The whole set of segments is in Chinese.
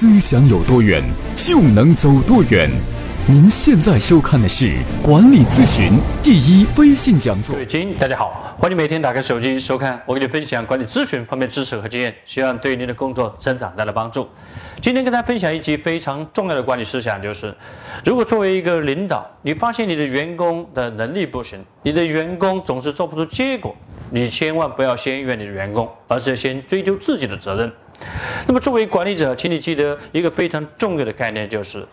思想有多远，就能走多远。您现在收看的是管理咨询第一微信讲座。各位精英，大家好，欢迎每天打开手机收看我给你分享管理咨询方面知识和经验，希望对您的工作增长带来帮助。今天跟大家分享一集非常重要的管理思想，就是如果作为一个领导，你发现你的员工的能力不行，你的员工总是做不出结果，你千万不要先怨你的员工，而是先追究自己的责任。那么，作为管理者，请你记得一个非常重要的概念，就是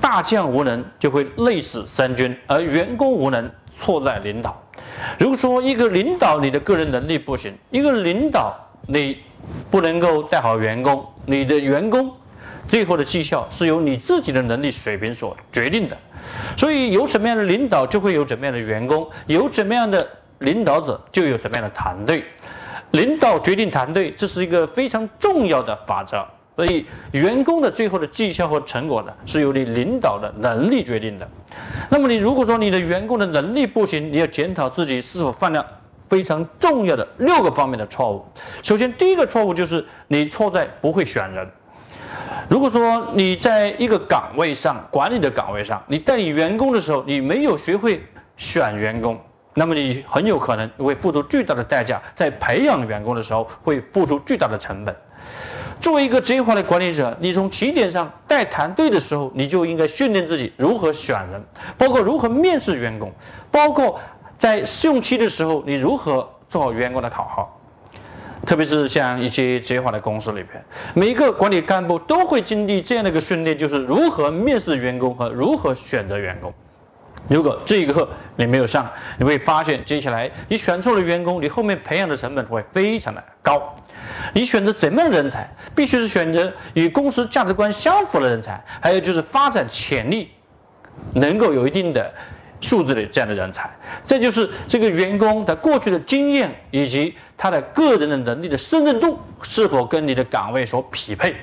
大将无能就会累死三军，而员工无能错在领导。如果说一个领导你的个人能力不行，一个领导你不能够带好员工，你的员工最后的绩效是由你自己的能力水平所决定的。所以，有什么样的领导，就会有怎么样的员工；有怎么样的领导者，就有什么样的团队。领导决定团队，这是一个非常重要的法则。所以，员工的最后的绩效和成果呢，是由你领导的能力决定的。那么，你如果说你的员工的能力不行，你要检讨自己是否犯了非常重要的六个方面的错误。首先，第一个错误就是你错在不会选人。如果说你在一个岗位上，管理的岗位上，你带领员工的时候，你没有学会选员工。那么你很有可能会付出巨大的代价，在培养员工的时候会付出巨大的成本。作为一个职业化的管理者，你从起点上带团队的时候，你就应该训练自己如何选人，包括如何面试员工，包括在试用期的时候你如何做好员工的考核。特别是像一些职业化的公司里边，每一个管理干部都会经历这样的一个训练，就是如何面试员工和如何选择员工。如果这一个课你没有上，你会发现接下来你选错了员工，你后面培养的成本会非常的高。你选择怎么样的人才，必须是选择与公司价值观相符的人才，还有就是发展潜力能够有一定的素质的这样的人才。这就是这个员工的过去的经验以及他的个人的能力的胜任度是否跟你的岗位所匹配。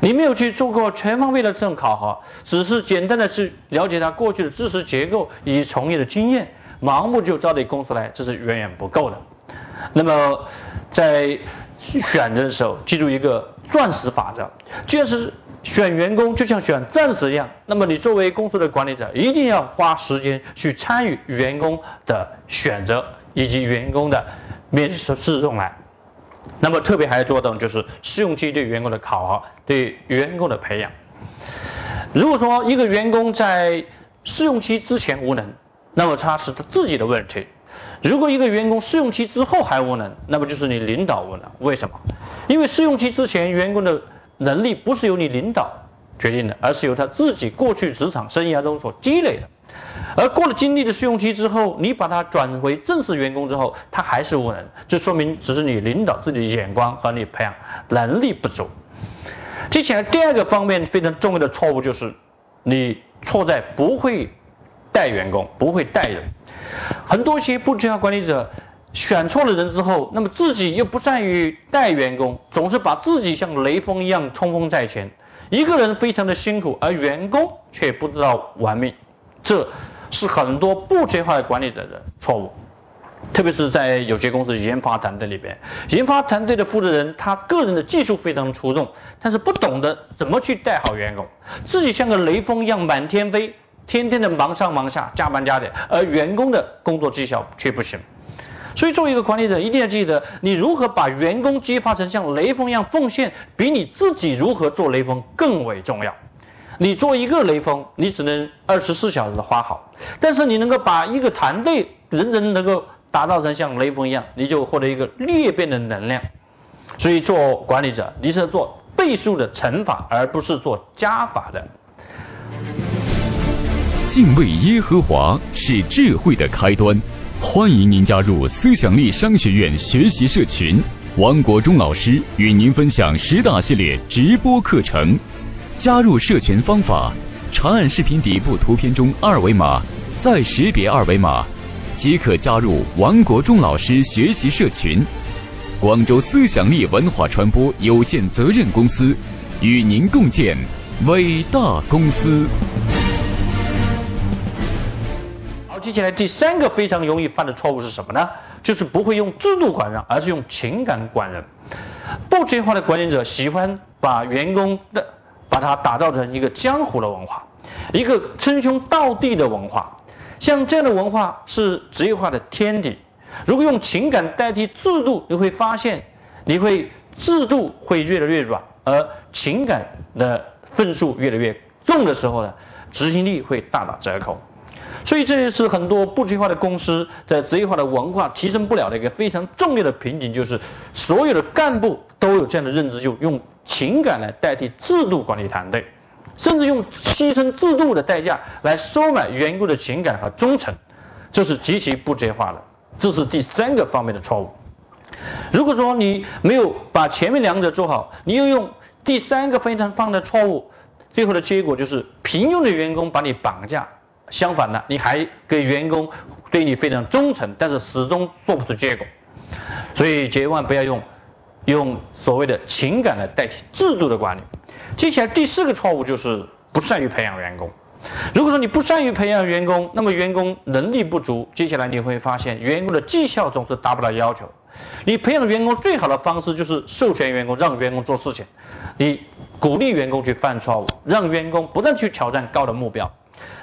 你没有去做过全方位的这种考核，只是简单的去了解他过去的知识结构以及从业的经验，盲目就招你公司来，这是远远不够的。那么，在选择的时候，记住一个钻石法则，就是选员工就像选钻石一样。那么，你作为公司的管理者，一定要花时间去参与员工的选择以及员工的面试试用来。那么特别还要做到就是试用期对员工的考核，对员工的培养。如果说一个员工在试用期之前无能，那么他是他自己的问题；如果一个员工试用期之后还无能，那么就是你领导无能。为什么？因为试用期之前员工的能力不是由你领导决定的，而是由他自己过去职场生涯中所积累的。而过了经历的试用期之后，你把他转为正式员工之后，他还是无能，这说明只是你领导自己的眼光和你培养能力不足。接下来第二个方面非常重要的错误就是，你错在不会带员工，不会带人。很多些不职业管理者选错了人之后，那么自己又不善于带员工，总是把自己像雷锋一样冲锋在前，一个人非常的辛苦，而员工却不知道玩命。这是很多不职业的管理者的错误，特别是在有些公司研发团队里边，研发团队的负责人他个人的技术非常出众，但是不懂得怎么去带好员工，自己像个雷锋一样满天飞，天天的忙上忙下，加班加点，而员工的工作绩效却不行。所以，作为一个管理者，一定要记得，你如何把员工激发成像雷锋一样奉献，比你自己如何做雷锋更为重要。你做一个雷锋，你只能二十四小时的花好，但是你能够把一个团队人人能够打造成像雷锋一样，你就获得一个裂变的能量。所以做管理者，你是做倍数的乘法，而不是做加法的。敬畏耶和华是智慧的开端，欢迎您加入思想力商学院学习社群，王国忠老师与您分享十大系列直播课程。加入社群方法：长按视频底部图片中二维码，再识别二维码，即可加入王国忠老师学习社群。广州思想力文化传播有限责任公司与您共建伟大公司。好，接下来第三个非常容易犯的错误是什么呢？就是不会用制度管人，而是用情感管人。不职业的管理者喜欢把员工的把它打造成一个江湖的文化，一个称兄道弟的文化。像这样的文化是职业化的天敌。如果用情感代替制度，你会发现，你会制度会越来越软，而情感的分数越来越重的时候呢，执行力会大打折扣。所以这也是很多不职业化的公司在职业化的文化提升不了的一个非常重要的瓶颈，就是所有的干部都有这样的认知，就用情感来代替制度管理团队。甚至用牺牲制度的代价来收买员工的情感和忠诚，这是极其不职业化的。这是第三个方面的错误。如果说你没有把前面两者做好，你又用第三个非常方的错误，最后的结果就是平庸的员工把你绑架。相反呢，你还给员工对你非常忠诚，但是始终做不出结果。所以千万不要用用所谓的情感来代替制度的管理。接下来第四个错误就是不善于培养员工。如果说你不善于培养员工，那么员工能力不足，接下来你会发现员工的绩效总是达不到要求。你培养员工最好的方式就是授权员工，让员工做事情，你鼓励员工去犯错误，让员工不断去挑战高的目标，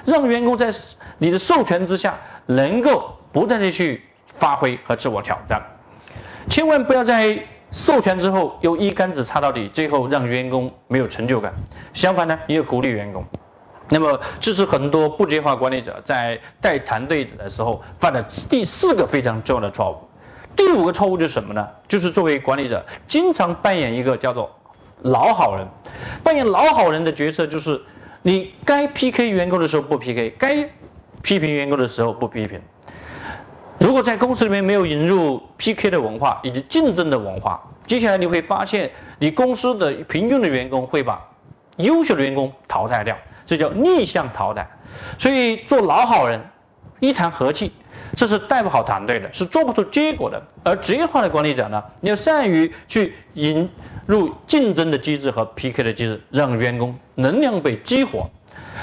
让员工在你的授权之下能够不断的去发挥和自我挑战。千万不要在。授权之后又一竿子插到底，最后让员工没有成就感。相反呢，也有鼓励员工。那么，这是很多不职业化管理者在带团队的时候犯的第四个非常重要的错误。第五个错误就是什么呢？就是作为管理者，经常扮演一个叫做老好人。扮演老好人的角色就是，你该 PK 员工的时候不 PK，该批评员工的时候不批评。如果在公司里面没有引入 PK 的文化以及竞争的文化，接下来你会发现，你公司的平均的员工会把优秀的员工淘汰掉，这叫逆向淘汰。所以做老好人，一谈和气，这是带不好团队的，是做不出结果的。而职业化的管理者呢，你要善于去引入竞争的机制和 PK 的机制，让员工能量被激活，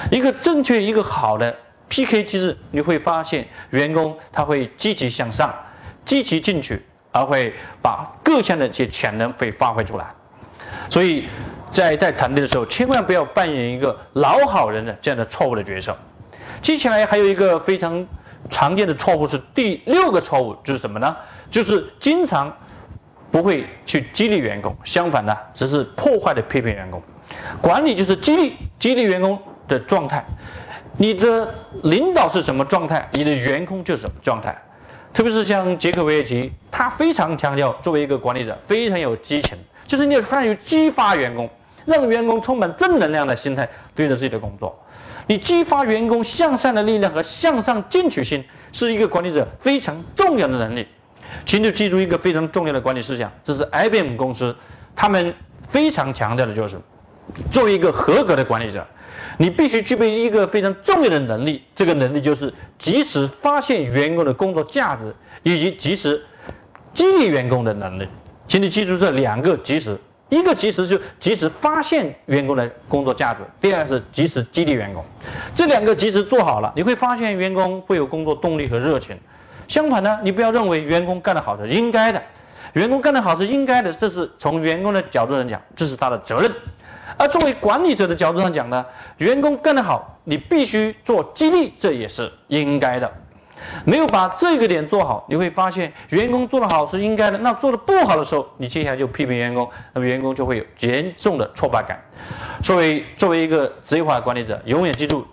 一个正确、一个好的。PK 机制，你会发现员工他会积极向上、积极进取，而会把各项的一些潜能会发挥出来。所以，在带团队的时候，千万不要扮演一个老好人的这样的错误的角色。接下来还有一个非常常见的错误是第六个错误，就是什么呢？就是经常不会去激励员工，相反呢，只是破坏的批评员工。管理就是激励激励员工的状态。你的领导是什么状态，你的员工就是什么状态。特别是像杰克韦尔奇，他非常强调作为一个管理者非常有激情，就是你要善于激发员工，让员工充满正能量的心态对着自己的工作。你激发员工向上的力量和向上进取心，是一个管理者非常重要的能力。请你记住一个非常重要的管理思想，这是 IBM 公司他们非常强调的就是，作为一个合格的管理者。你必须具备一个非常重要的能力，这个能力就是及时发现员工的工作价值，以及及时激励员工的能力。请你记住这两个及时：一个及时就及时发现员工的工作价值；第二是及时激励员工。这两个及时做好了，你会发现员工会有工作动力和热情。相反呢，你不要认为员工干得好是应该的，员工干得好是应该的，这是从员工的角度上讲，这是他的责任。而作为管理者的角度上讲呢，员工干得好，你必须做激励，这也是应该的。没有把这个点做好，你会发现员工做得好是应该的，那做得不好的时候，你接下来就批评员工，那么员工就会有严重的挫败感。作为作为一个职业化管理者，永远记住，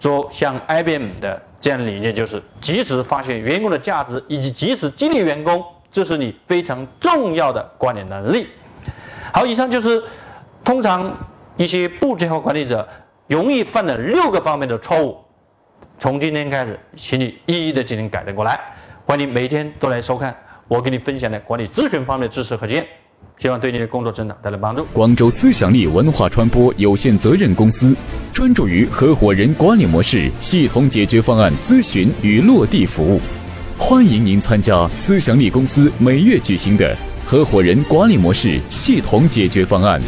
做像 IBM 的这样的理念，就是及时发现员工的价值，以及及时激励员工，这是你非常重要的管理能力。好，以上就是。通常一些不职业管理者容易犯的六个方面的错误，从今天开始，请你一一的进行改正过来。欢迎你每天都来收看我给你分享的管理咨询方面的知识和经验，希望对你的工作成长带来帮助。广州思想力文化传播有限责任公司专注于合伙人管理模式系统解决方案咨询与落地服务，欢迎您参加思想力公司每月举行的合伙人管理模式系统解决方案。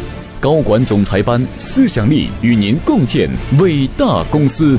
高管总裁班，思想力与您共建伟大公司。